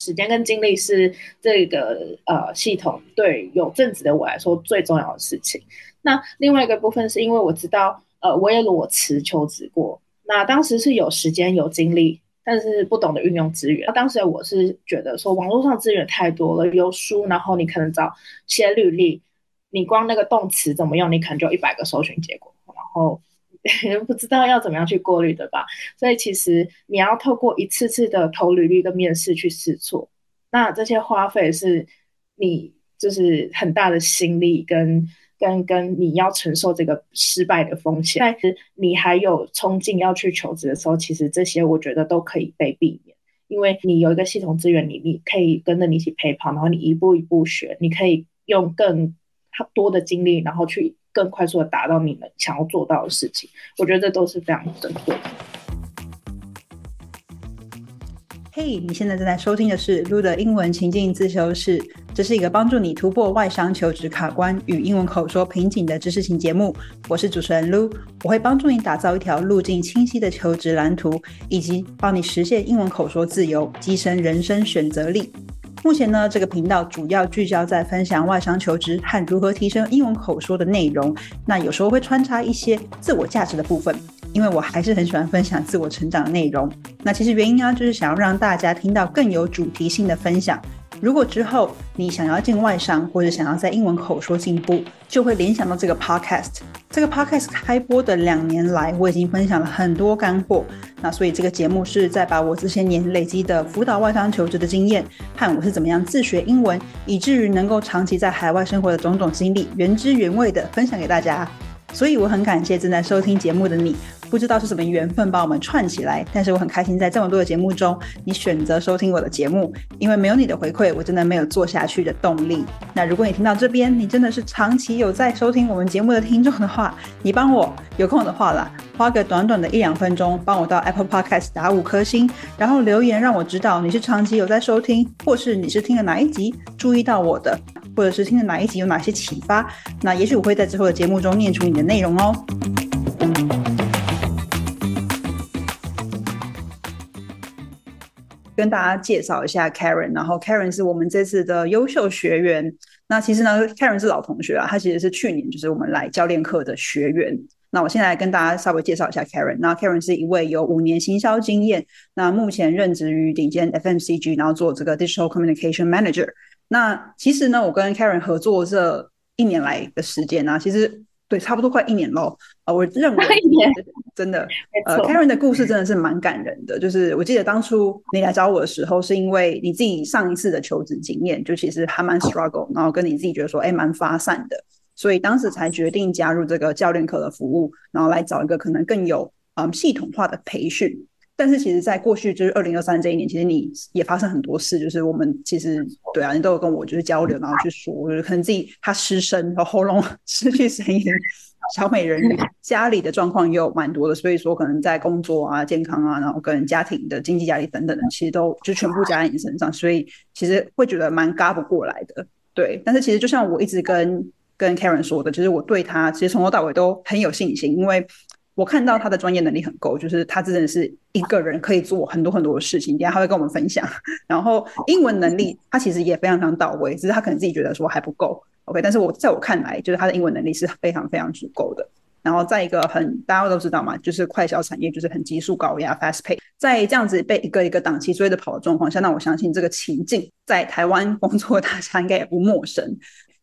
时间跟精力是这个呃系统对有正职的我来说最重要的事情。那另外一个部分是因为我知道，呃，我也裸辞求职过，那当时是有时间有精力，但是不懂得运用资源。那当时我是觉得说，网络上资源太多了，有书，然后你可能找写履历，你光那个动词怎么用，你可能就一百个搜寻结果，然后不知道要怎么样去过滤，对吧？所以其实你要透过一次次的投履历跟面试去试错，那这些花费是你就是很大的心力跟。跟跟你要承受这个失败的风险，但是你还有冲劲要去求职的时候，其实这些我觉得都可以被避免，因为你有一个系统资源，你你可以跟着你一起陪跑，然后你一步一步学，你可以用更多的精力，然后去更快速的达到你们想要做到的事情，我觉得这都是非常珍贵的。嘿，你现在正在收听的是 Lu 的英文情境自修室。这是一个帮助你突破外商求职卡关与英文口说瓶颈的知识型节目。我是主持人 Lu，我会帮助你打造一条路径清晰的求职蓝图，以及帮你实现英文口说自由，跻身人生选择力。目前呢，这个频道主要聚焦在分享外商求职和如何提升英文口说的内容。那有时候会穿插一些自我价值的部分。因为我还是很喜欢分享自我成长的内容。那其实原因呢，就是想要让大家听到更有主题性的分享。如果之后你想要进外商，或者想要在英文口说进步，就会联想到这个 podcast。这个 podcast 开播的两年来，我已经分享了很多干货。那所以这个节目是在把我这些年累积的辅导外商求职的经验，和我是怎么样自学英文，以至于能够长期在海外生活的种种经历，原汁原味的分享给大家。所以我很感谢正在收听节目的你。不知道是什么缘分把我们串起来，但是我很开心在这么多的节目中，你选择收听我的节目，因为没有你的回馈，我真的没有做下去的动力。那如果你听到这边，你真的是长期有在收听我们节目的听众的话，你帮我有空的话啦，花个短短的一两分钟，帮我到 Apple Podcast 打五颗星，然后留言让我知道你是长期有在收听，或是你是听了哪一集注意到我的，或者是听了哪一集有哪些启发，那也许我会在之后的节目中念出你的内容哦。跟大家介绍一下 Karen，然后 Karen 是我们这次的优秀学员。那其实呢，Karen 是老同学啊，他其实是去年就是我们来教练课的学员。那我现在跟大家稍微介绍一下 Karen。那 Karen 是一位有五年行销经验，那目前任职于顶尖 FMCG，然后做这个 Digital Communication Manager。那其实呢，我跟 Karen 合作这一年来的时间呢，其实。对，差不多快一年喽。呃，我认为 真的，呃，Karen 的故事真的是蛮感人的。就是我记得当初你来找我的时候，是因为你自己上一次的求职经验，就其实还蛮 struggle，然后跟你自己觉得说，哎，蛮发散的，所以当时才决定加入这个教练课的服务，然后来找一个可能更有嗯系统化的培训。但是其实，在过去就是二零二三这一年，其实你也发生很多事，就是我们其实对啊，你都有跟我就是交流，然后去说，就是可能自己他失声，然后喉咙 失去声音，小美人鱼 家里的状况也有蛮多的，所以说可能在工作啊、健康啊，然后跟家庭的经济压力等等的，其实都就全部加在你身上，所以其实会觉得蛮嘎不过来的。对，但是其实就像我一直跟跟 Karen 说的，就是我对他其实从头到尾都很有信心，因为。我看到他的专业能力很够，就是他真的是一个人可以做很多很多的事情。等下他会跟我们分享。然后英文能力他其实也非常非常到位，只是他可能自己觉得说还不够。OK，但是我在我看来，就是他的英文能力是非常非常足够的。然后在一个很大家都知道嘛，就是快销产业就是很急速高压 fast pay，在这样子被一个一个档期追着跑的状况下，那我相信这个情境在台湾工作大家应该也不陌生。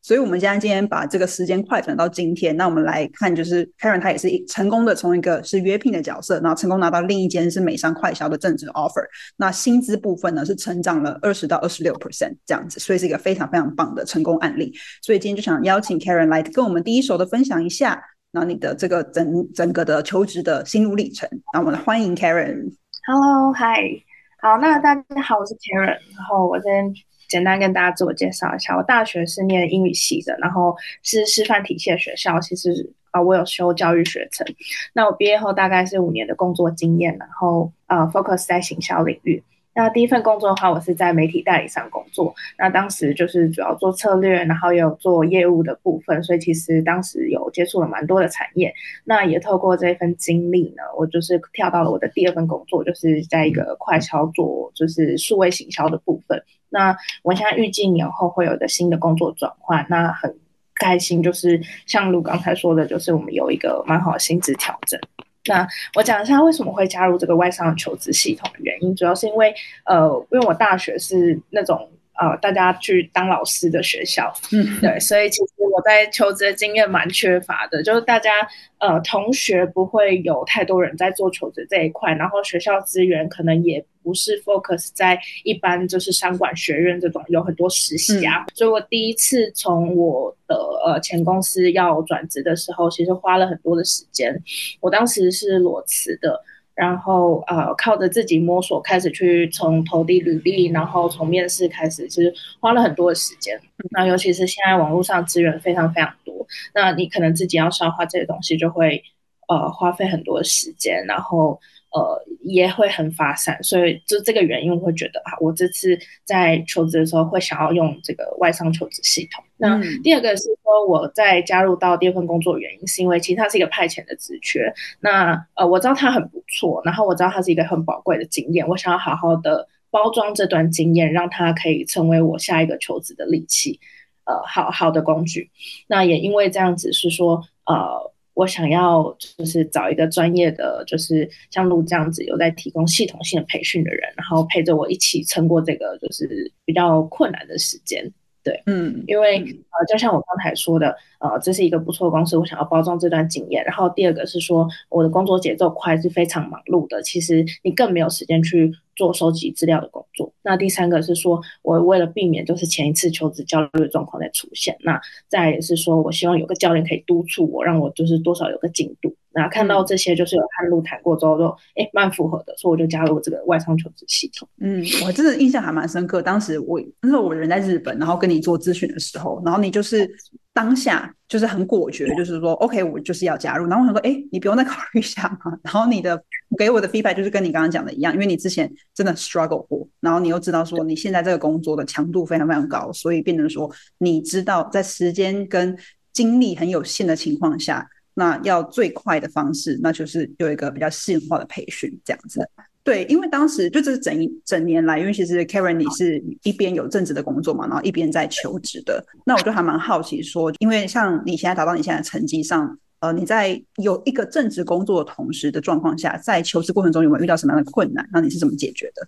所以，我们现在今天把这个时间快转到今天，那我们来看，就是 Karen 他也是成功的从一个是约聘的角色，然后成功拿到另一间是美商快销的正职 offer。那薪资部分呢是成长了二十到二十六 percent 这样子，所以是一个非常非常棒的成功案例。所以今天就想邀请 Karen 来跟我们第一手的分享一下，然后你的这个整整个的求职的心路历程。那我们欢迎 Karen。Hello，Hi，好，那大家好，我是 Karen，然后我先。简单跟大家自我介绍一下，我大学是念英语系的，然后是师范体系的学校。其实啊，我有修教育学程。那我毕业后大概是五年的工作经验，然后呃，focus 在行销领域。那第一份工作的话，我是在媒体代理商工作。那当时就是主要做策略，然后也有做业务的部分，所以其实当时有接触了蛮多的产业。那也透过这份经历呢，我就是跳到了我的第二份工作，就是在一个快销做就是数位行销的部分。那我现在预计年后会有一个新的工作转换，那很开心，就是像卢刚才说的，就是我们有一个蛮好的薪资调整。那我讲一下为什么会加入这个外商求职系统的原因，主要是因为呃，因为我大学是那种呃大家去当老师的学校，嗯，对，所以其实我在求职的经验蛮缺乏的，就是大家呃同学不会有太多人在做求职这一块，然后学校资源可能也。不是 focus 在一般就是商管学院这种有很多实习啊，所以我第一次从我的呃前公司要转职的时候，其实花了很多的时间。我当时是裸辞的，然后呃靠着自己摸索，开始去从投递履历，然后从面试开始，其实花了很多的时间。那尤其是现在网络上资源非常非常多，那你可能自己要消化这些东西，就会呃花费很多时间，然后。呃，也会很发散，所以就这个原因，我会觉得啊，我这次在求职的时候会想要用这个外商求职系统。那第二个是说，我在加入到第二份工作原因，是因为其实它是一个派遣的职缺。那呃，我知道它很不错，然后我知道它是一个很宝贵的经验，我想要好好的包装这段经验，让它可以成为我下一个求职的利器，呃，好好的工具。那也因为这样子是说，呃。我想要就是找一个专业的，就是像路这样子有在提供系统性的培训的人，然后陪着我一起撑过这个就是比较困难的时间。对，嗯，因为呃，就像我刚才说的，呃，这是一个不错的公司，我想要包装这段经验。然后第二个是说，我的工作节奏快，是非常忙碌的，其实你更没有时间去做收集资料的工作。那第三个是说，我为了避免就是前一次求职焦虑的状况再出现，那再也是说我希望有个教练可以督促我，让我就是多少有个进度。那看到这些，就是有和路谈过之后，就哎蛮符合的，所以我就加入这个外商求职系统。嗯，我真的印象还蛮深刻。当时我那时候我人在日本，然后跟你做咨询的时候，然后你就是当下就是很果决，就是说 OK，我就是要加入。然后我想说，哎，你不用再考虑一下吗？然后你的给我的 feedback 就是跟你刚刚讲的一样，因为你之前真的 struggle 过，然后你又知道说你现在这个工作的强度非常非常高，所以变成说你知道在时间跟精力很有限的情况下。那要最快的方式，那就是有一个比较系统化的培训，这样子。对，因为当时就这整一整年来，因为其实 Karen 你是一边有正职的工作嘛，然后一边在求职的。那我就还蛮好奇说，因为像你现在达到你现在成绩上，呃，你在有一个正职工作的同时的状况下，在求职过程中有没有遇到什么样的困难？那你是怎么解决的？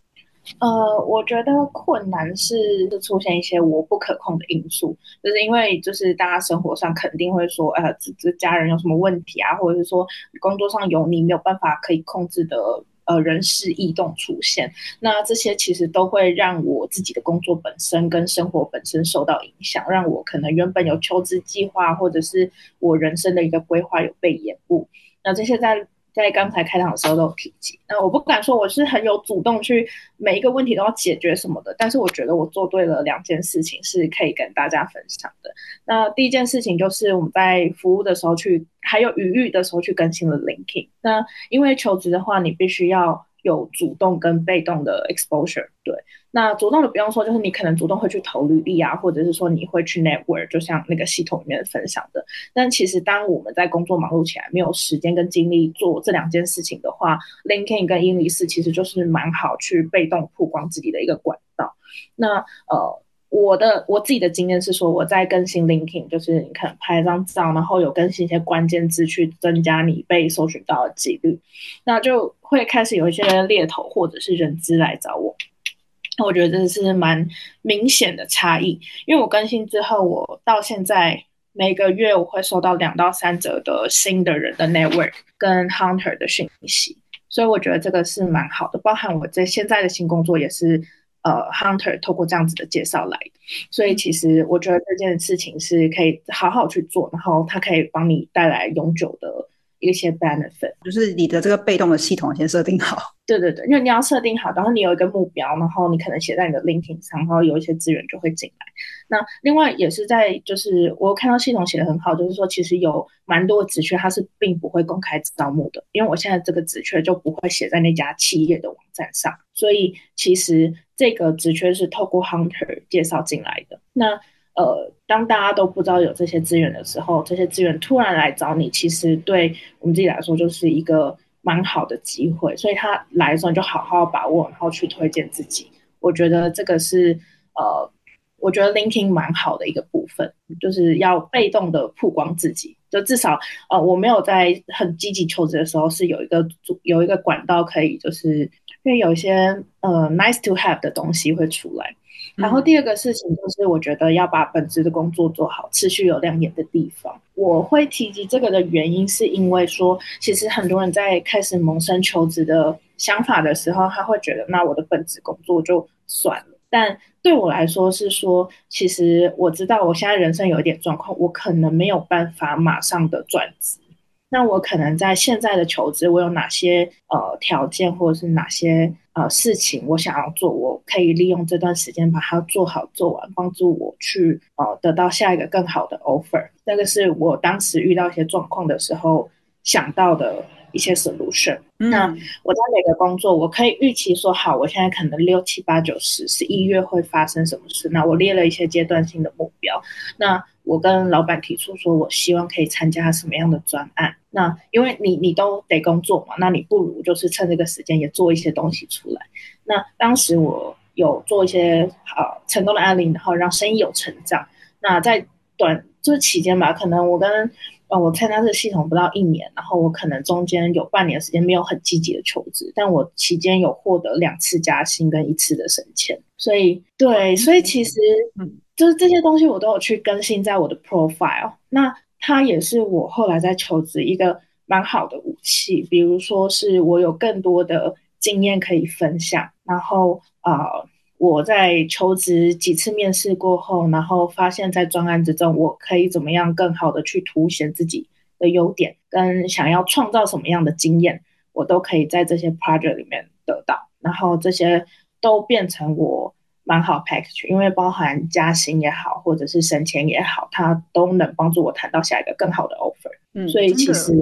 呃，我觉得困难是出现一些我不可控的因素，就是因为就是大家生活上肯定会说，呃，这这家人有什么问题啊，或者是说工作上有你没有办法可以控制的呃人事异动出现，那这些其实都会让我自己的工作本身跟生活本身受到影响，让我可能原本有求职计划或者是我人生的一个规划有被延误，那这些在。在刚才开场的时候都有提及，那我不敢说我是很有主动去每一个问题都要解决什么的，但是我觉得我做对了两件事情是可以跟大家分享的。那第一件事情就是我们在服务的时候去，还有余裕的时候去更新了 linking。那因为求职的话，你必须要有主动跟被动的 exposure，对。那主动的不用说，就是你可能主动会去投履历啊，或者是说你会去 network，就像那个系统里面分享的。但其实当我们在工作忙碌起来，没有时间跟精力做这两件事情的话，LinkedIn 跟英离士其实就是蛮好去被动曝光自己的一个管道。那呃，我的我自己的经验是说，我在更新 LinkedIn，就是你可能拍一张照，然后有更新一些关键字去增加你被搜寻到的几率，那就会开始有一些猎头或者是人资来找我。我觉得这是蛮明显的差异，因为我更新之后，我到现在每个月我会收到两到三折的新的人的 network 跟 hunter 的讯息，所以我觉得这个是蛮好的。包含我在现在的新工作也是，呃，hunter 透过这样子的介绍来，所以其实我觉得这件事情是可以好好去做，然后它可以帮你带来永久的一些 benefit，就是你的这个被动的系统先设定好。对对对，因为你要设定好，然后你有一个目标，然后你可能写在你的 LinkedIn 上，然后有一些资源就会进来。那另外也是在，就是我看到系统写的很好，就是说其实有蛮多职缺它是并不会公开招募的，因为我现在这个职缺就不会写在那家企业的网站上，所以其实这个职缺是透过 Hunter 介绍进来的。那呃，当大家都不知道有这些资源的时候，这些资源突然来找你，其实对我们自己来说就是一个。蛮好的机会，所以他来的时候你就好好把握，然后去推荐自己。我觉得这个是呃，我觉得 LinkedIn 蛮好的一个部分，就是要被动的曝光自己。就至少呃，我没有在很积极求职的时候是有一个有一个管道可以，就是因为有一些呃 nice to have 的东西会出来。然后第二个事情就是，我觉得要把本职的工作做好，持续有亮眼的地方。我会提及这个的原因，是因为说，其实很多人在开始萌生求职的想法的时候，他会觉得，那我的本职工作就算了。但对我来说是说，其实我知道我现在人生有一点状况，我可能没有办法马上的转职。那我可能在现在的求职，我有哪些呃条件，或者是哪些呃事情我想要做，我可以利用这段时间把它做好做完，帮助我去呃得到下一个更好的 offer。那个是我当时遇到一些状况的时候想到的一些 solution。那我在每个工作，我可以预期说好，我现在可能六七八九十十一月会发生什么事。那我列了一些阶段性的目标。那我跟老板提出说，我希望可以参加什么样的专案。那因为你你都得工作嘛，那你不如就是趁这个时间也做一些东西出来。那当时我有做一些呃成功的案例，然后让生意有成长。那在短这期间吧，可能我跟呃我参加这个系统不到一年，然后我可能中间有半年时间没有很积极的求职，但我期间有获得两次加薪跟一次的升迁。所以对，所以其实嗯。就是这些东西我都有去更新在我的 profile，那它也是我后来在求职一个蛮好的武器。比如说是我有更多的经验可以分享，然后啊我在求职几次面试过后，然后发现在专案之中我可以怎么样更好的去凸显自己的优点，跟想要创造什么样的经验，我都可以在这些 project 里面得到，然后这些都变成我。蛮好 package，因为包含加薪也好，或者是升迁也好，它都能帮助我谈到下一个更好的 offer。嗯，所以其实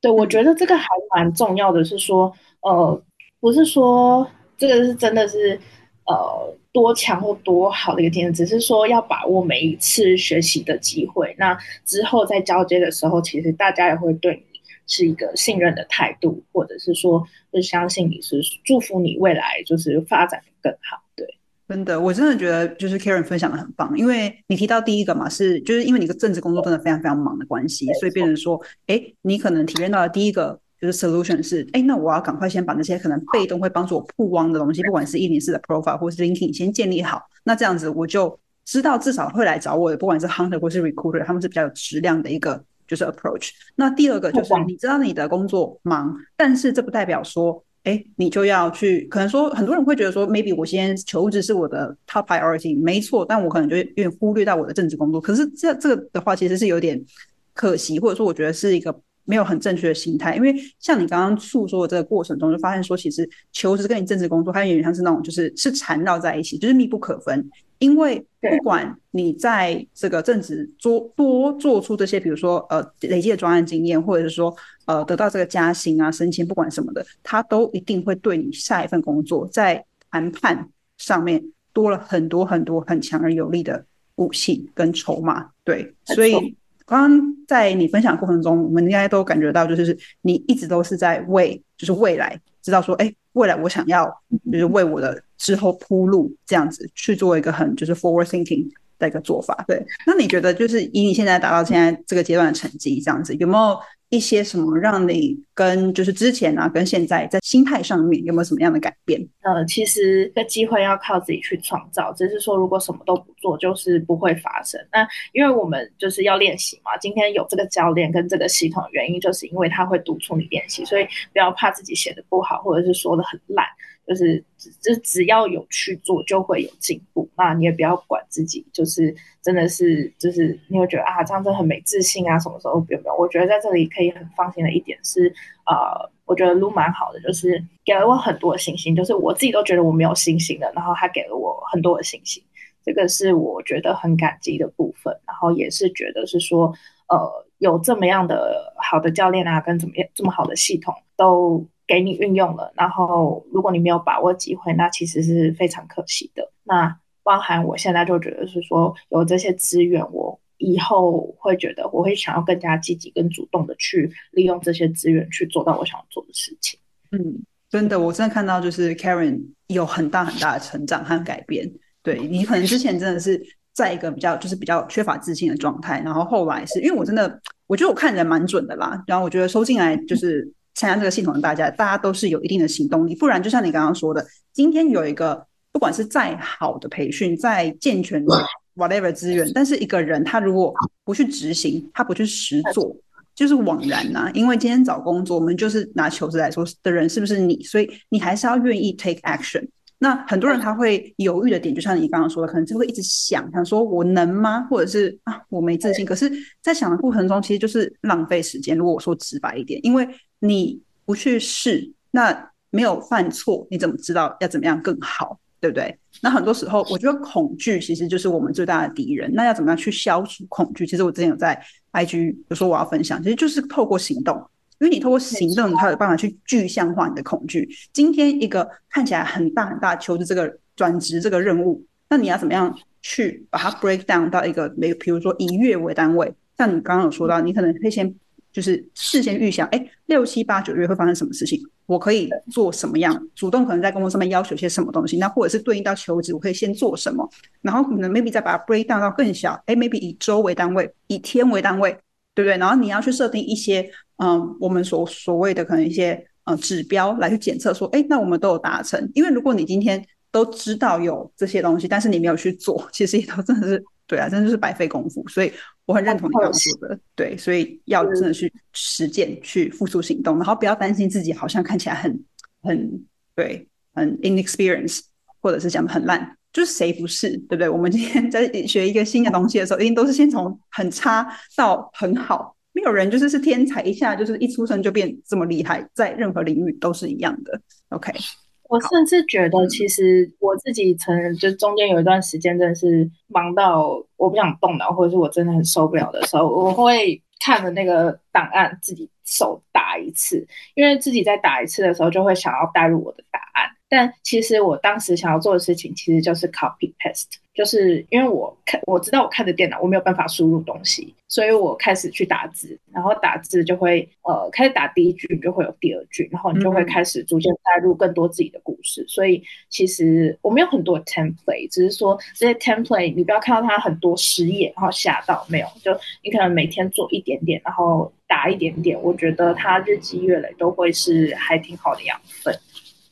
对我觉得这个还蛮重要的，是说，呃，不是说这个是真的是呃多强或多好的一个经验，只是说要把握每一次学习的机会。那之后在交接的时候，其实大家也会对你是一个信任的态度，或者是说是相信你是祝福你未来就是发展的更好。对真的，我真的觉得就是 Karen 分享的很棒，因为你提到第一个嘛，是就是因为你个政治工作真的非常非常忙的关系，所以变成说，哎，你可能体验到的第一个就是 solution 是，哎，那我要赶快先把那些可能被动会帮助我曝光的东西，不管是一零四的 profile 或是 LinkedIn 先建立好，那这样子我就知道至少会来找我的，不管是 hunter 或是 recruiter，他们是比较有质量的一个就是 approach。那第二个就是你知道你的工作忙，但是这不代表说。哎，你就要去，可能说很多人会觉得说，maybe 我先求职是我的 top priority，没错，但我可能就有点忽略到我的政治工作。可是这这个的话，其实是有点可惜，或者说我觉得是一个没有很正确的心态。因为像你刚刚诉说的这个过程中，就发现说，其实求职跟你政治工作，它有点像是那种就是是缠绕在一起，就是密不可分。因为不管你在这个政治做多做出这些，比如说呃累积的专案经验，或者是说呃得到这个加薪啊升迁，不管什么的，它都一定会对你下一份工作在谈判上面多了很多很多很强而有力的武器跟筹码。对，所以刚刚在你分享过程中，我们应该都感觉到，就是你一直都是在为就是未来知道说，哎，未来我想要就是为我的。之后铺路这样子去做一个很就是 forward thinking 的一个做法，对。那你觉得就是以你现在达到现在这个阶段的成绩这样子，有没有一些什么让你跟就是之前啊跟现在在心态上面有没有什么样的改变？呃，其实这机会要靠自己去创造，只是说如果什么都不做，就是不会发生。那因为我们就是要练习嘛，今天有这个教练跟这个系统，原因就是因为他会督促你练习，所以不要怕自己写的不好，或者是说的很烂。就是只只只要有去做，就会有进步。那你也不要管自己，就是真的是就是你会觉得啊，这样真的很没自信啊，什么时候不用不用？我觉得在这里可以很放心的一点是，呃，我觉得撸蛮好的，就是给了我很多的信心，就是我自己都觉得我没有信心的，然后他给了我很多的信心，这个是我觉得很感激的部分，然后也是觉得是说，呃，有这么样的好的教练啊，跟怎么样这么好的系统都。给你运用了，然后如果你没有把握机会，那其实是非常可惜的。那包含我现在就觉得是说，有这些资源，我以后会觉得我会想要更加积极、跟主动的去利用这些资源去做到我想做的事情。嗯，真的，我真的看到就是 Karen 有很大很大的成长和改变。对你可能之前真的是在一个比较就是比较缺乏自信的状态，然后后来是因为我真的我觉得我看人蛮准的啦，然后我觉得收进来就是。参加这个系统的大家，大家都是有一定的行动力，不然就像你刚刚说的，今天有一个不管是再好的培训、再健全 whatever 资源，但是一个人他如果不去执行，他不去实做，就是枉然呐。因为今天找工作，我们就是拿求职来说的人是不是你？所以你还是要愿意 take action。那很多人他会犹豫的点，就像你刚刚说的，可能就会一直想想说我能吗？或者是啊我没自信。可是，在想的过程中，其实就是浪费时间。如果我说直白一点，因为你不去试，那没有犯错，你怎么知道要怎么样更好？对不对？那很多时候，我觉得恐惧其实就是我们最大的敌人。那要怎么样去消除恐惧？其实我之前有在 IG 有说我要分享，其实就是透过行动，因为你透过行动，你才有办法去具象化你的恐惧。今天一个看起来很大很大求职这个转职这个任务，那你要怎么样去把它 break down 到一个每，比如说以月为单位，像你刚刚有说到，你可能会先。就是事先预想，哎，六七八九月会发生什么事情？我可以做什么样？主动可能在工作上面要求些什么东西？那或者是对应到求职，我可以先做什么？然后可能 maybe 再把它 break down 到更小，哎，maybe 以周为单位，以天为单位，对不对？然后你要去设定一些，嗯，我们所所谓的可能一些呃指标来去检测，说，哎，那我们都有达成。因为如果你今天都知道有这些东西，但是你没有去做，其实也都真的是。对啊，真的是白费功夫，所以我很认同你刚刚说的。对，所以要真的去实践，去付出行动，然后不要担心自己好像看起来很很对，很 inexperience，或者是讲的很烂，就是谁不是，对不对？我们今天 在学一个新的东西的时候，一定都是先从很差到很好，没有人就是是天才，一下就是一出生就变这么厉害，在任何领域都是一样的。OK。我甚至觉得，其实我自己承认，就中间有一段时间真的是忙到我不想动脑，或者是我真的很受不了的时候，我会看着那个档案自己手打一次，因为自己在打一次的时候就会想要带入我的答案。但其实我当时想要做的事情，其实就是 copy paste，就是因为我看我知道我看着电脑，我没有办法输入东西，所以我开始去打字，然后打字就会呃开始打第一句就会有第二句，然后你就会开始逐渐带入更多自己的故事。所以其实我们有很多 template，只是说这些 template 你不要看到它很多十页，然后吓到没有，就你可能每天做一点点，然后打一点点，我觉得它日积月累都会是还挺好的养分。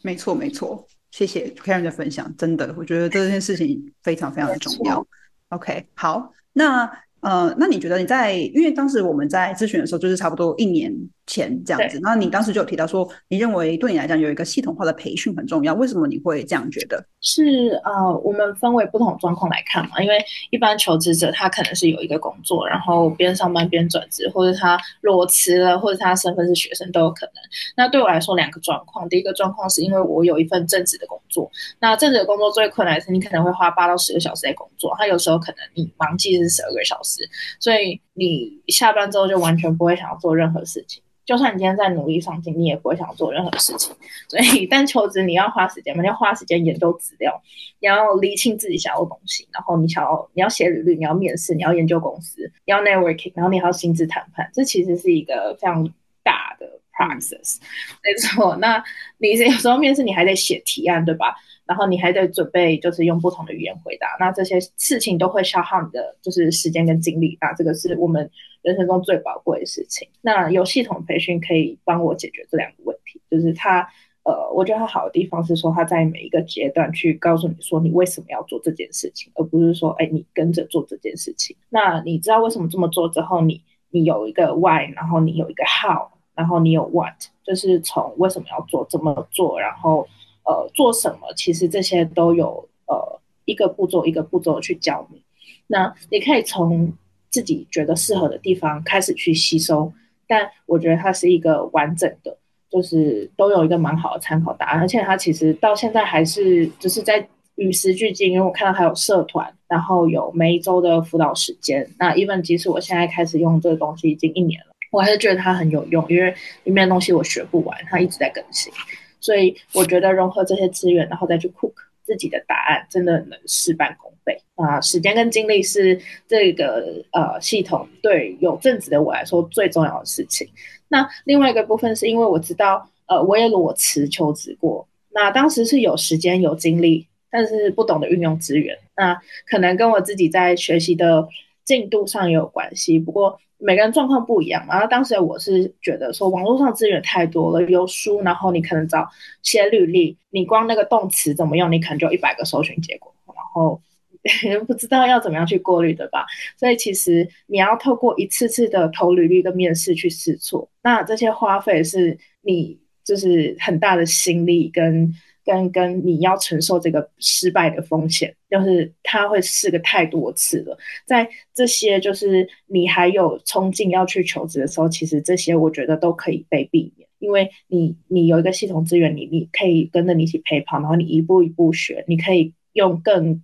没错，没错，谢谢 Karen 的分享，真的，我觉得这件事情非常非常的重要。OK，好，那呃，那你觉得你在，因为当时我们在咨询的时候，就是差不多一年。钱这样子，那你当时就有提到说，你认为对你来讲有一个系统化的培训很重要，为什么你会这样觉得？是呃，我们分为不同状况来看嘛，因为一般求职者他可能是有一个工作，然后边上班边转职，或者他裸辞了，或者他身份是学生都有可能。那对我来说，两个状况，第一个状况是因为我有一份正职的工作，那正职的工作最困难是你可能会花八到十个小时在工作，他有时候可能你忙季是十二个小时，所以你下班之后就完全不会想要做任何事情。就算你今天在努力上进，你也不会想做任何事情。所以，但求职你要花时间嘛，你要花时间研究资料，你要理清自己想要的东西，然后你想要你要写履历，你要面试，你要研究公司，你要 networking，然后你还要薪资谈判。这其实是一个非常大的 process。没错，那你有时候面试你还得写提案，对吧？然后你还得准备，就是用不同的语言回答。那这些事情都会消耗你的就是时间跟精力。那这个是我们。人生中最宝贵的事情，那有系统培训可以帮我解决这两个问题。就是它，呃，我觉得它好的地方是说，它在每一个阶段去告诉你说你为什么要做这件事情，而不是说，哎，你跟着做这件事情。那你知道为什么这么做之后，你你有一个 why，然后你有一个 how，然后你有 what，就是从为什么要做，怎么做，然后呃做什么，其实这些都有呃。一个步骤一个步骤去教你。那你可以从自己觉得适合的地方开始去吸收，但我觉得它是一个完整的，就是都有一个蛮好的参考答案，而且它其实到现在还是就是在与时俱进，因为我看到还有社团，然后有每一周的辅导时间。那 even 即使我现在开始用这个东西已经一年了，我还是觉得它很有用，因为里面的东西我学不完，它一直在更新，所以我觉得融合这些资源，然后再去 cook 自己的答案，真的能事半功倍。啊，时间跟精力是这个呃系统对有正职的我来说最重要的事情。那另外一个部分是因为我知道，呃，我也裸辞求职过，那当时是有时间有精力，但是不懂得运用资源。那可能跟我自己在学习的进度上也有关系。不过每个人状况不一样嘛。然后当时我是觉得说，网络上资源太多了，有书，然后你可能找写履历，你光那个动词怎么用，你可能就一百个搜寻结果，然后。不知道要怎么样去过滤，对吧？所以其实你要透过一次次的投履历跟面试去试错，那这些花费是你就是很大的心力跟跟跟你要承受这个失败的风险，就是他会试个太多次了。在这些就是你还有冲劲要去求职的时候，其实这些我觉得都可以被避免，因为你你有一个系统资源，你你可以跟着你一起陪跑，然后你一步一步学，你可以用更。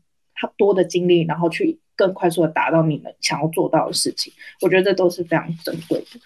多的精力，然后去更快速的达到你们想要做到的事情，我觉得这都是非常珍贵的。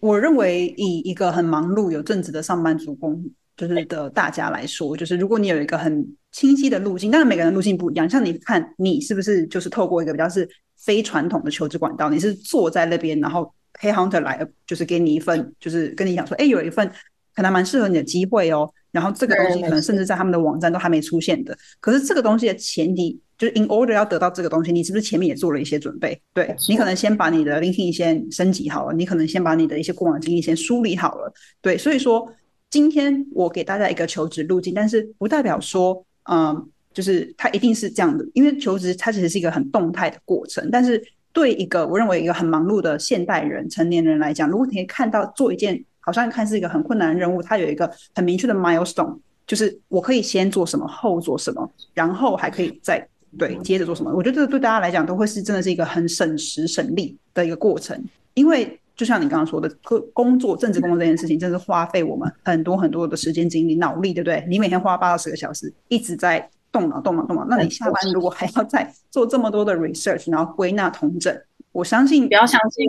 我认为以一个很忙碌、有正职的上班族工，就是的大家来说，就是如果你有一个很清晰的路径，当然每个人路径不一样。像你看，你是不是就是透过一个比较是非传统的求职管道？你是坐在那边，然后黑 hunter 来，就是给你一份，就是跟你讲说，哎，有一份可能蛮适合你的机会哦。然后这个东西可能甚至在他们的网站都还没出现的。可是这个东西的前提。就是 in order 要得到这个东西，你是不是前面也做了一些准备？对你可能先把你的 LinkedIn 先升级好了，你可能先把你的一些过往经历先梳理好了。对，所以说今天我给大家一个求职路径，但是不代表说，嗯，就是它一定是这样的，因为求职它其实是一个很动态的过程。但是对一个我认为一个很忙碌的现代人、成年人来讲，如果你看到做一件好像看是一个很困难的任务，它有一个很明确的 milestone，就是我可以先做什么，后做什么，然后还可以再。对，接着做什么？我觉得这个对大家来讲都会是真的是一个很省时省力的一个过程，因为就像你刚刚说的，工作、政治工作这件事情，真是花费我们很多很多的时间、精力、脑力，对不对？你每天花八到十个小时一直在动脑、动脑、动脑，那你下班如果还要再做这么多的 research，然后归纳统整，我相信不要相信。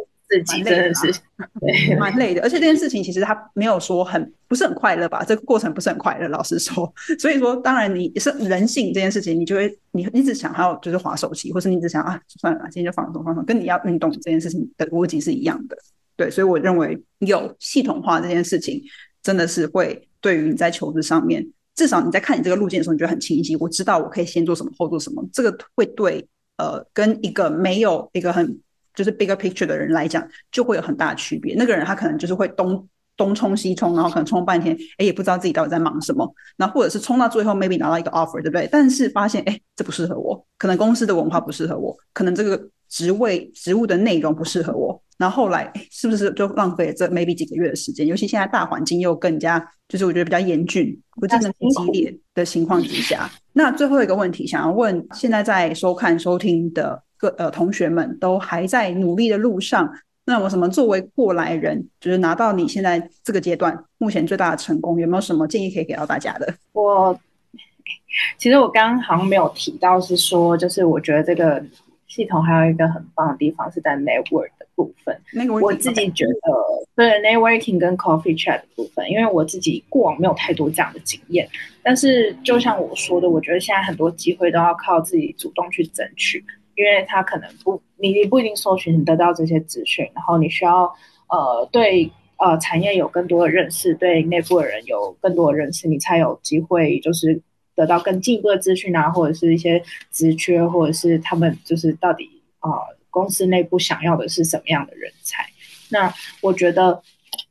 蛮累的，是，蛮累的。而且这件事情其实他没有说很不是很快乐吧？这个过程不是很快乐，老实说。所以说，当然你是人性这件事情，你就会你一直想要就是划手机，或是你只想啊算了，今天就放松放松，跟你要运动这件事情的逻辑是一样的。对，所以我认为有系统化这件事情，真的是会对于你在求职上面，至少你在看你这个路径的时候，你觉得很清晰。我知道我可以先做什么，后做什么，这个会对呃跟一个没有一个很。就是 bigger picture 的人来讲，就会有很大的区别。那个人他可能就是会东东冲西冲，然后可能冲半天，哎，也不知道自己到底在忙什么。然后或者是冲到最后，maybe 拿到一个 offer，对不对？但是发现，哎，这不适合我，可能公司的文化不适合我，可能这个职位职务的内容不适合我。然后后来，是不是就浪费了这 maybe 几个月的时间？尤其现在大环境又更加，就是我觉得比较严峻、不竞争激烈的情况之下。那最后一个问题，想要问现在在收看收听的。各呃，同学们都还在努力的路上。那我什么作为过来人，就是拿到你现在这个阶段目前最大的成功，有没有什么建议可以给到大家的？我其实我刚刚好像没有提到，是说就是我觉得这个系统还有一个很棒的地方是在 network 的部分。那个我自己觉得，对 networking 跟 coffee chat 的部分，因为我自己过往没有太多这样的经验。但是就像我说的，我觉得现在很多机会都要靠自己主动去争取。因为他可能不，你你不一定搜寻得到这些资讯，然后你需要呃对呃产业有更多的认识，对内部的人有更多的认识，你才有机会就是得到更进一步的资讯啊，或者是一些职缺，或者是他们就是到底啊公司内部想要的是什么样的人才。那我觉得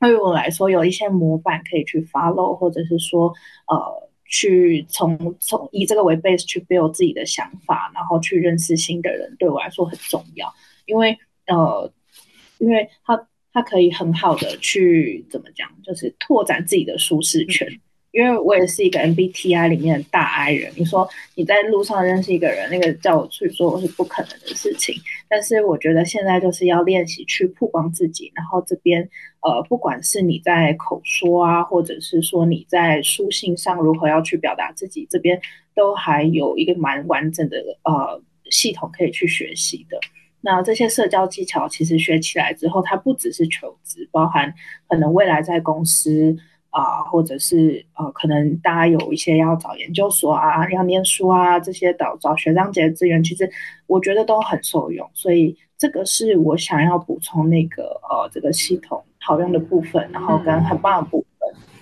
对于我来说，有一些模板可以去 follow，或者是说呃。去从从以这个为 base 去 build 自己的想法，然后去认识新的人，对我来说很重要。因为呃，因为他他可以很好的去怎么讲，就是拓展自己的舒适圈。因为我也是一个 MBTI 里面的大 I 人。你说你在路上认识一个人，那个叫我去做是不可能的事情。但是我觉得现在就是要练习去曝光自己，然后这边呃，不管是你在口说啊，或者是说你在书信上如何要去表达自己，这边都还有一个蛮完整的呃系统可以去学习的。那这些社交技巧其实学起来之后，它不只是求职，包含可能未来在公司。啊，或者是呃，可能大家有一些要找研究所啊，要念书啊，这些找找学长姐的资源，其实我觉得都很受用。所以这个是我想要补充那个呃，这个系统好用的部分，然后跟很棒的部分。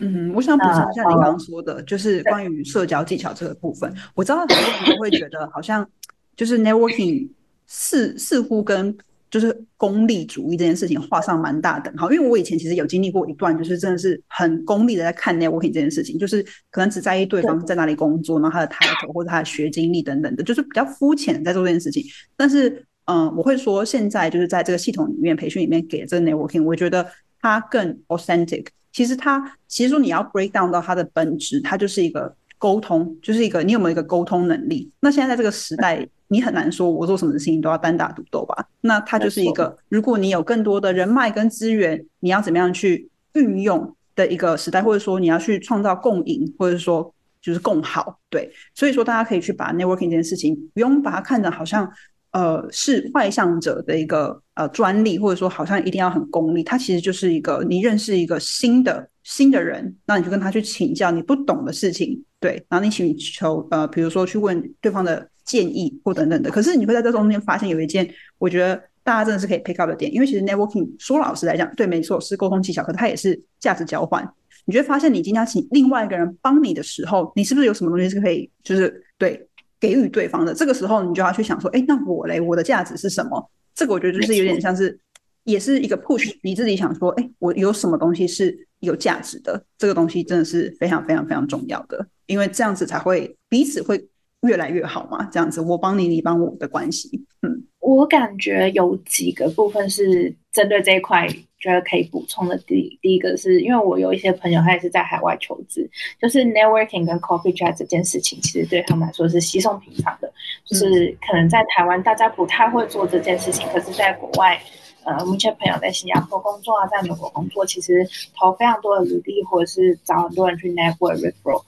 嗯，我想补充一下你刚刚说的，就是关于社交技巧这个部分。我知道很多人都会觉得，好像就是 networking 似似乎跟就是功利主义这件事情画上蛮大等号，因为我以前其实有经历过一段，就是真的是很功利的在看 networking 这件事情，就是可能只在意对方在哪里工作，然后他的 title 或者他的学经历等等的，就是比较肤浅在做这件事情。但是，嗯，我会说现在就是在这个系统里面培训里面给这个 networking，我觉得它更 authentic。其实它其实说你要 break down 到它的本质，它就是一个沟通，就是一个你有没有一个沟通能力。那现在在这个时代。你很难说，我做什么事情都要单打独斗吧？那它就是一个，如果你有更多的人脉跟资源，你要怎么样去运用的一个时代，或者说你要去创造共赢，或者说就是共好，对。所以说，大家可以去把 networking 这件事情，不用把它看的好像呃是外向者的一个呃专利，或者说好像一定要很功利。它其实就是一个，你认识一个新的新的人，那你就跟他去请教你不懂的事情，对。然后你请求呃，比如说去问对方的。建议或等等的，可是你会在这中间发现有一件，我觉得大家真的是可以 pick up 的点，因为其实 networking 说老实来讲，对，没错是沟通技巧，可是它也是价值交换。你会发现，你今天请另外一个人帮你的时候，你是不是有什么东西是可以，就是对给予对方的？这个时候，你就要去想说，哎，那我嘞，我的价值是什么？这个我觉得就是有点像是，也是一个 push，你自己想说，哎，我有什么东西是有价值的？这个东西真的是非常非常非常重要的，因为这样子才会彼此会。越来越好嘛，这样子我帮你，你帮我的关系。嗯，我感觉有几个部分是针对这一块，觉得可以补充的。第第一个是因为我有一些朋友，他也是在海外求职，就是 networking 跟 coffee chat 这件事情，其实对他们来说是稀松平常的。就是可能在台湾大家不太会做这件事情，可是在国外，呃，目前朋友在新加坡工作啊，在美国工作，其实投非常多的履历，或者是找很多人去 network referral。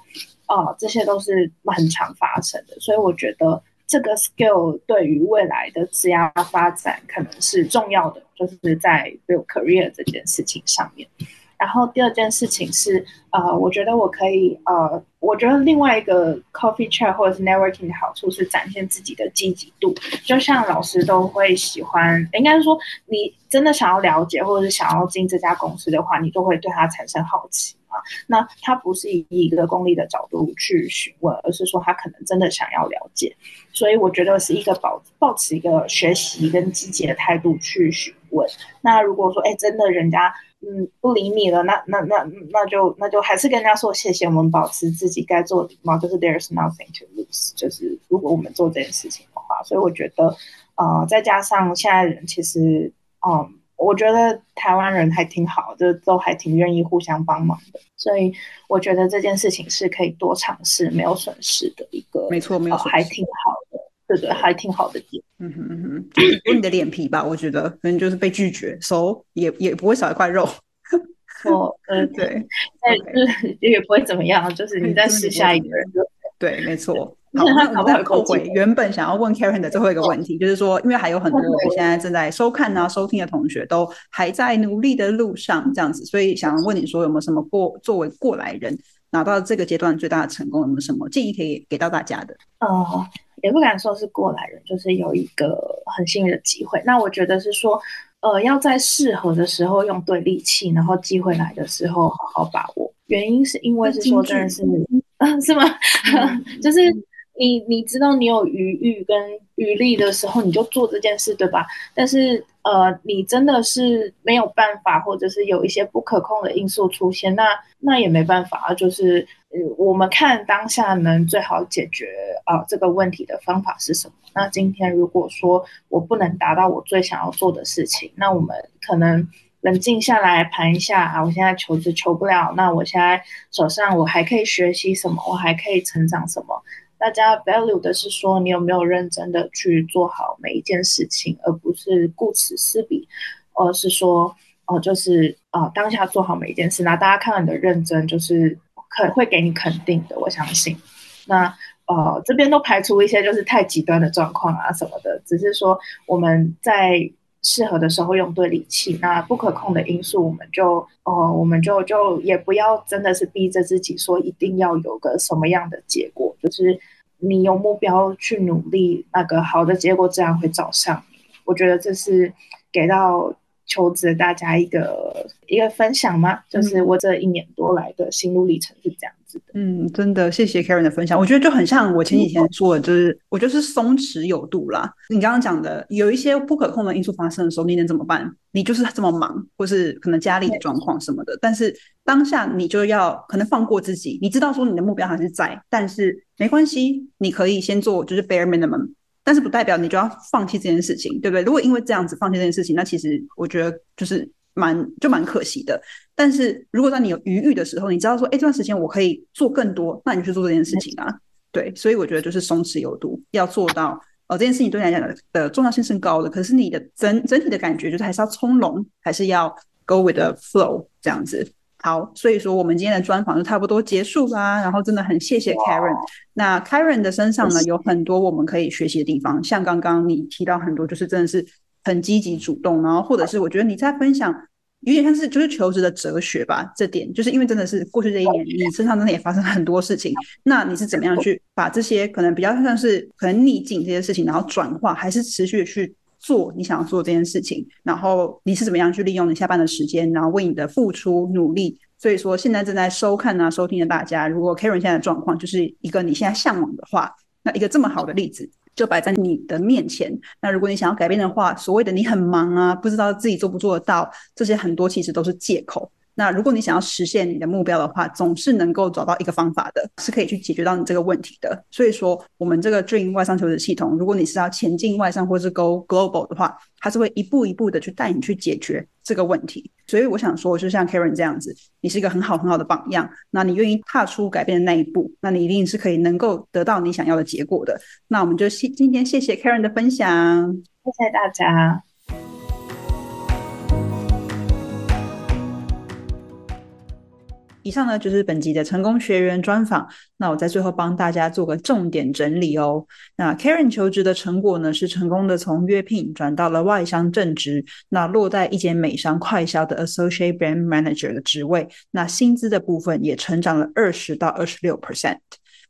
啊，这些都是很常发生的，所以我觉得这个 skill 对于未来的职业发展可能是重要的，就是在 build career 这件事情上面。然后第二件事情是，呃，我觉得我可以，呃，我觉得另外一个 coffee chat 或者是 networking 的好处是展现自己的积极度。就像老师都会喜欢，应该是说你真的想要了解或者是想要进这家公司的话，你都会对他产生好奇。那他不是以一个功利的角度去询问，而是说他可能真的想要了解，所以我觉得是一个保保持一个学习跟积极的态度去询问。那如果说哎真的人家嗯不理你了，那那那那就那就还是跟人家说谢谢，我们保持自己该做的礼貌，就是 there's nothing to lose，就是如果我们做这件事情的话，所以我觉得呃再加上现在人其实嗯。我觉得台湾人还挺好的，都还挺愿意互相帮忙的，所以我觉得这件事情是可以多尝试，没有损失的一个，没错，没有还挺好的，对对，还挺好的点。嗯哼嗯哼，有你的脸皮吧，我觉得可能就是被拒绝，so 也也不会少一块肉。哦，嗯 对，但是也不会怎么样，就是你再试下一个人就对，没错。好，那我后悔原本想要问 Karen 的最后一个问题，就是说，因为还有很多我们现在正在收看啊、收听的同学都还在努力的路上，这样子，所以想问你说，有没有什么过作为过来人拿到这个阶段最大的成功，有没有什么建议可以给到大家的？哦，也不敢说是过来人，就是有一个很幸运的机会。那我觉得是说，呃，要在适合的时候用对力气，然后机会来的时候好好把握。原因是因为是说，真的是，是吗？就是。你你知道你有余欲跟余力的时候，你就做这件事，对吧？但是呃，你真的是没有办法，或者是有一些不可控的因素出现，那那也没办法啊。就是呃，我们看当下能最好解决啊这个问题的方法是什么？那今天如果说我不能达到我最想要做的事情，那我们可能冷静下来盘一下啊，我现在求职求不了，那我现在手上我还可以学习什么？我还可以成长什么？大家 value 的是说你有没有认真的去做好每一件事情，而不是顾此失彼，而是说哦，就是啊当下做好每一件事。那大家看到你的认真，就是肯会给你肯定的，我相信。那呃这边都排除一些就是太极端的状况啊什么的，只是说我们在。适合的时候用对理气，那不可控的因素，我们就哦，我们就就也不要真的是逼着自己说一定要有个什么样的结果，就是你有目标去努力，那个好的结果自然会找上你。我觉得这是给到求职大家一个一个分享吗？就是我这一年多来的心路历程是这样。嗯，真的谢谢 Karen 的分享，我觉得就很像我前几天说的，就是我就是松弛有度啦。你刚刚讲的有一些不可控的因素发生的时候，你能怎么办？你就是这么忙，或是可能家里的状况什么的。但是当下你就要可能放过自己，你知道说你的目标还是在，但是没关系，你可以先做就是 bare minimum，但是不代表你就要放弃这件事情，对不对？如果因为这样子放弃这件事情，那其实我觉得就是。蛮就蛮可惜的，但是如果当你有余裕的时候，你知道说，哎，这段时间我可以做更多，那你去做这件事情啊。对，所以我觉得就是松弛有度，要做到哦，这件事情对你来讲的重要性是高的，可是你的整整体的感觉就是还是要从容，还是要 go with the flow 这样子。好，所以说我们今天的专访就差不多结束啦。然后真的很谢谢 Karen。那 Karen 的身上呢有很多我们可以学习的地方，像刚刚你提到很多，就是真的是。很积极主动，然后或者是我觉得你在分享，有点像是就是求职的哲学吧。这点就是因为真的是过去这一年，你身上真的也发生很多事情。那你是怎么样去把这些可能比较像是可能逆境这些事情，然后转化，还是持续的去做你想要做这件事情？然后你是怎么样去利用你下班的时间，然后为你的付出努力？所以说，现在正在收看啊、收听的大家，如果 Karen 现在的状况就是一个你现在向往的话，那一个这么好的例子。就摆在你的面前。那如果你想要改变的话，所谓的你很忙啊，不知道自己做不做得到，这些很多其实都是借口。那如果你想要实现你的目标的话，总是能够找到一个方法的，是可以去解决到你这个问题的。所以说，我们这个 Dream 外商求职系统，如果你是要前进外商或是 Go Global 的话，它是会一步一步的去带你去解决这个问题。所以我想说，就像 Karen 这样子，你是一个很好很好的榜样。那你愿意踏出改变的那一步，那你一定是可以能够得到你想要的结果的。那我们就谢今天谢谢 Karen 的分享，谢谢大家。以上呢就是本集的成功学员专访。那我在最后帮大家做个重点整理哦。那 Karen 求职的成果呢，是成功的从约聘转到了外商正职，那落在一间美商快销的 Associate Brand Manager 的职位。那薪资的部分也成长了二十到二十六 percent。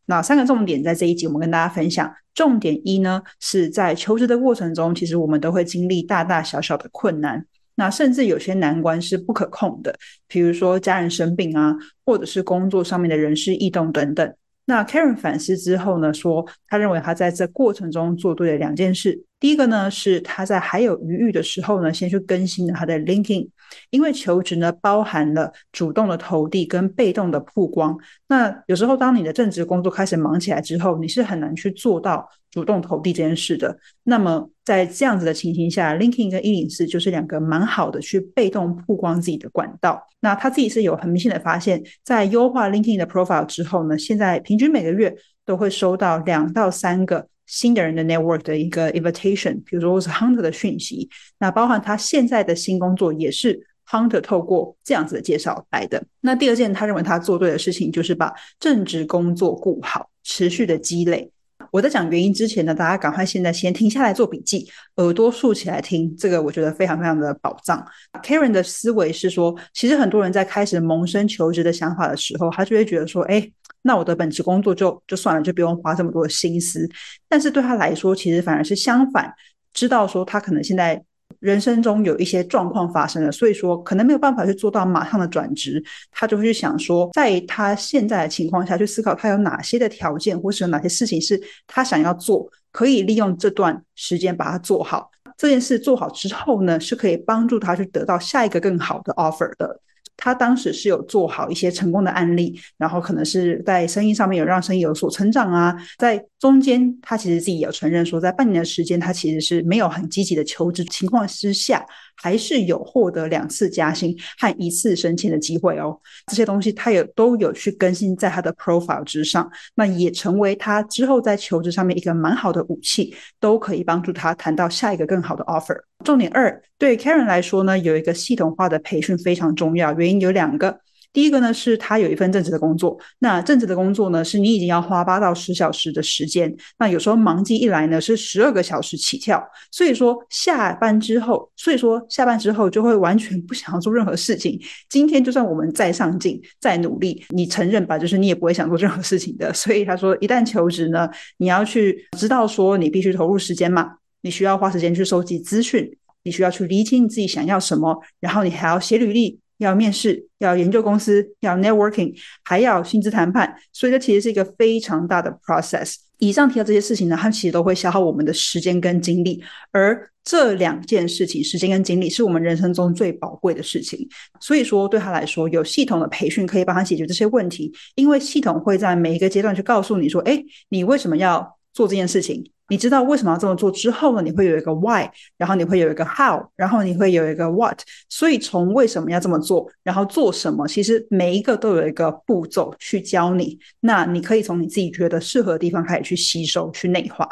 那三个重点在这一集我们跟大家分享。重点一呢，是在求职的过程中，其实我们都会经历大大小小的困难。那甚至有些难关是不可控的，比如说家人生病啊，或者是工作上面的人事异动等等。那 Karen 反思之后呢，说他认为他在这过程中做对了两件事。第一个呢，是他在还有余裕的时候呢，先去更新了他的 LinkedIn，因为求职呢包含了主动的投递跟被动的曝光。那有时候当你的正职工作开始忙起来之后，你是很难去做到主动投递这件事的。那么在这样子的情形下，LinkedIn 跟一零四就是两个蛮好的去被动曝光自己的管道。那他自己是有很明显的发现，在优化 LinkedIn 的 profile 之后呢，现在平均每个月都会收到两到三个。新的人的 network 的一个 invitation，比如说是 hunter 的讯息，那包含他现在的新工作也是 hunter 透过这样子的介绍来的。那第二件他认为他做对的事情，就是把正职工作顾好，持续的积累。我在讲原因之前呢，大家赶快现在先停下来做笔记，耳朵竖起来听，这个我觉得非常非常的宝藏。Karen 的思维是说，其实很多人在开始萌生求职的想法的时候，他就会觉得说，哎。那我的本职工作就就算了，就不用花这么多的心思。但是对他来说，其实反而是相反，知道说他可能现在人生中有一些状况发生了，所以说可能没有办法去做到马上的转职，他就会去想说，在他现在的情况下去思考他有哪些的条件，或是有哪些事情是他想要做，可以利用这段时间把它做好。这件事做好之后呢，是可以帮助他去得到下一个更好的 offer 的。他当时是有做好一些成功的案例，然后可能是在生意上面有让生意有所成长啊。在中间，他其实自己也承认说，在半年的时间，他其实是没有很积极的求职情况之下，还是有获得两次加薪和一次升迁的机会哦。这些东西他也都有去更新在他的 profile 之上，那也成为他之后在求职上面一个蛮好的武器，都可以帮助他谈到下一个更好的 offer。重点二，对 Karen 来说呢，有一个系统化的培训非常重要，原因有两个。第一个呢，是他有一份正职的工作。那正职的工作呢，是你已经要花八到十小时的时间。那有时候忙季一来呢，是十二个小时起跳。所以说下班之后，所以说下班之后就会完全不想要做任何事情。今天就算我们再上进、再努力，你承认吧，就是你也不会想做任何事情的。所以他说，一旦求职呢，你要去知道说你必须投入时间嘛，你需要花时间去收集资讯，你需要去理清你自己想要什么，然后你还要写履历。要面试，要研究公司，要 networking，还要薪资谈判，所以这其实是一个非常大的 process。以上提到这些事情呢，它其实都会消耗我们的时间跟精力，而这两件事情，时间跟精力，是我们人生中最宝贵的事情。所以说，对他来说，有系统的培训可以帮他解决这些问题，因为系统会在每一个阶段去告诉你说，哎，你为什么要做这件事情？你知道为什么要这么做之后呢？你会有一个 why，然后你会有一个 how，然后你会有一个 what。所以从为什么要这么做，然后做什么，其实每一个都有一个步骤去教你。那你可以从你自己觉得适合的地方开始去吸收、去内化。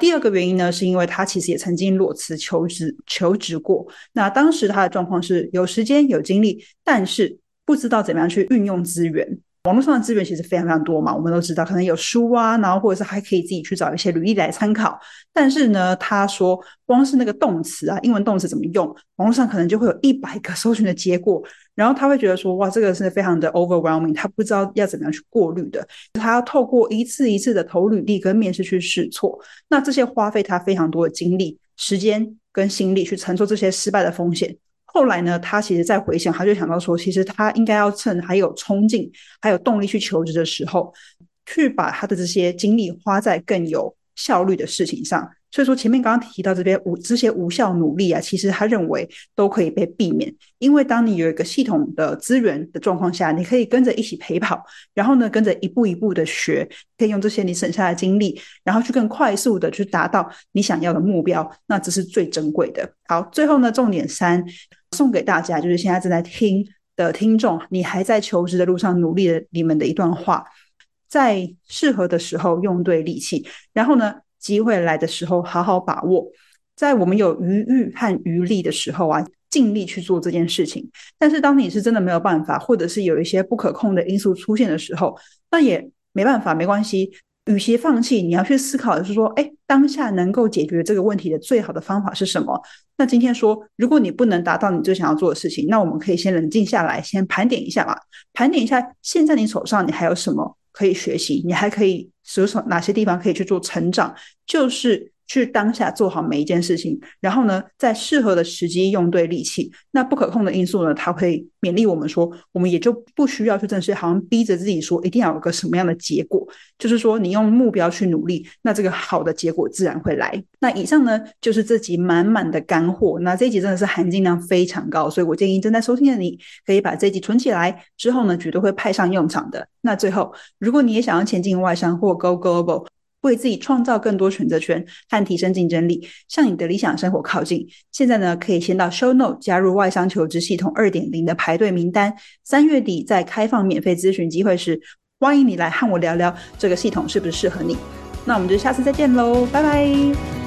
第二个原因呢，是因为他其实也曾经裸辞求职、求职过。那当时他的状况是有时间、有精力，但是不知道怎么样去运用资源。网络上的资源其实非常非常多嘛，我们都知道，可能有书啊，然后或者是还可以自己去找一些履历来参考。但是呢，他说光是那个动词啊，英文动词怎么用，网络上可能就会有一百个搜寻的结果，然后他会觉得说，哇，这个是非常的 overwhelming，他不知道要怎么样去过滤的。他要透过一次一次的投履历跟面试去试错，那这些花费他非常多的精力、时间跟心力去承受这些失败的风险。后来呢，他其实再回想，他就想到说，其实他应该要趁还有冲劲、还有动力去求职的时候，去把他的这些精力花在更有效率的事情上。所以说，前面刚刚提到这边无这些无效努力啊，其实他认为都可以被避免，因为当你有一个系统的资源的状况下，你可以跟着一起陪跑，然后呢，跟着一步一步的学，可以用这些你省下的精力，然后去更快速的去达到你想要的目标，那这是最珍贵的。好，最后呢，重点三送给大家，就是现在正在听的听众，你还在求职的路上努力的你们的一段话，在适合的时候用对力气，然后呢。机会来的时候，好好把握；在我们有余欲和余力的时候啊，尽力去做这件事情。但是，当你是真的没有办法，或者是有一些不可控的因素出现的时候，那也没办法，没关系。与其放弃，你要去思考的是说：哎，当下能够解决这个问题的最好的方法是什么？那今天说，如果你不能达到你最想要做的事情，那我们可以先冷静下来，先盘点一下嘛，盘点一下现在你手上你还有什么可以学习，你还可以。手手哪些地方可以去做成长，就是去当下做好每一件事情，然后呢，在适合的时机用对力气。那不可控的因素呢，它会勉励我们说，我们也就不需要去正式好像逼着自己说一定要有个什么样的结果。就是说，你用目标去努力，那这个好的结果自然会来。那以上呢，就是这集满满的干货。那这集真的是含金量非常高，所以我建议正在收听的你可以把这集存起来，之后呢，绝对会派上用场的。那最后，如果你也想要前进外商或 Go Global，为自己创造更多选择权和提升竞争力，向你的理想生活靠近，现在呢，可以先到 Show Note 加入外商求职系统二点零的排队名单。三月底在开放免费咨询机会时。欢迎你来和我聊聊这个系统是不是适合你。那我们就下次再见喽，拜拜。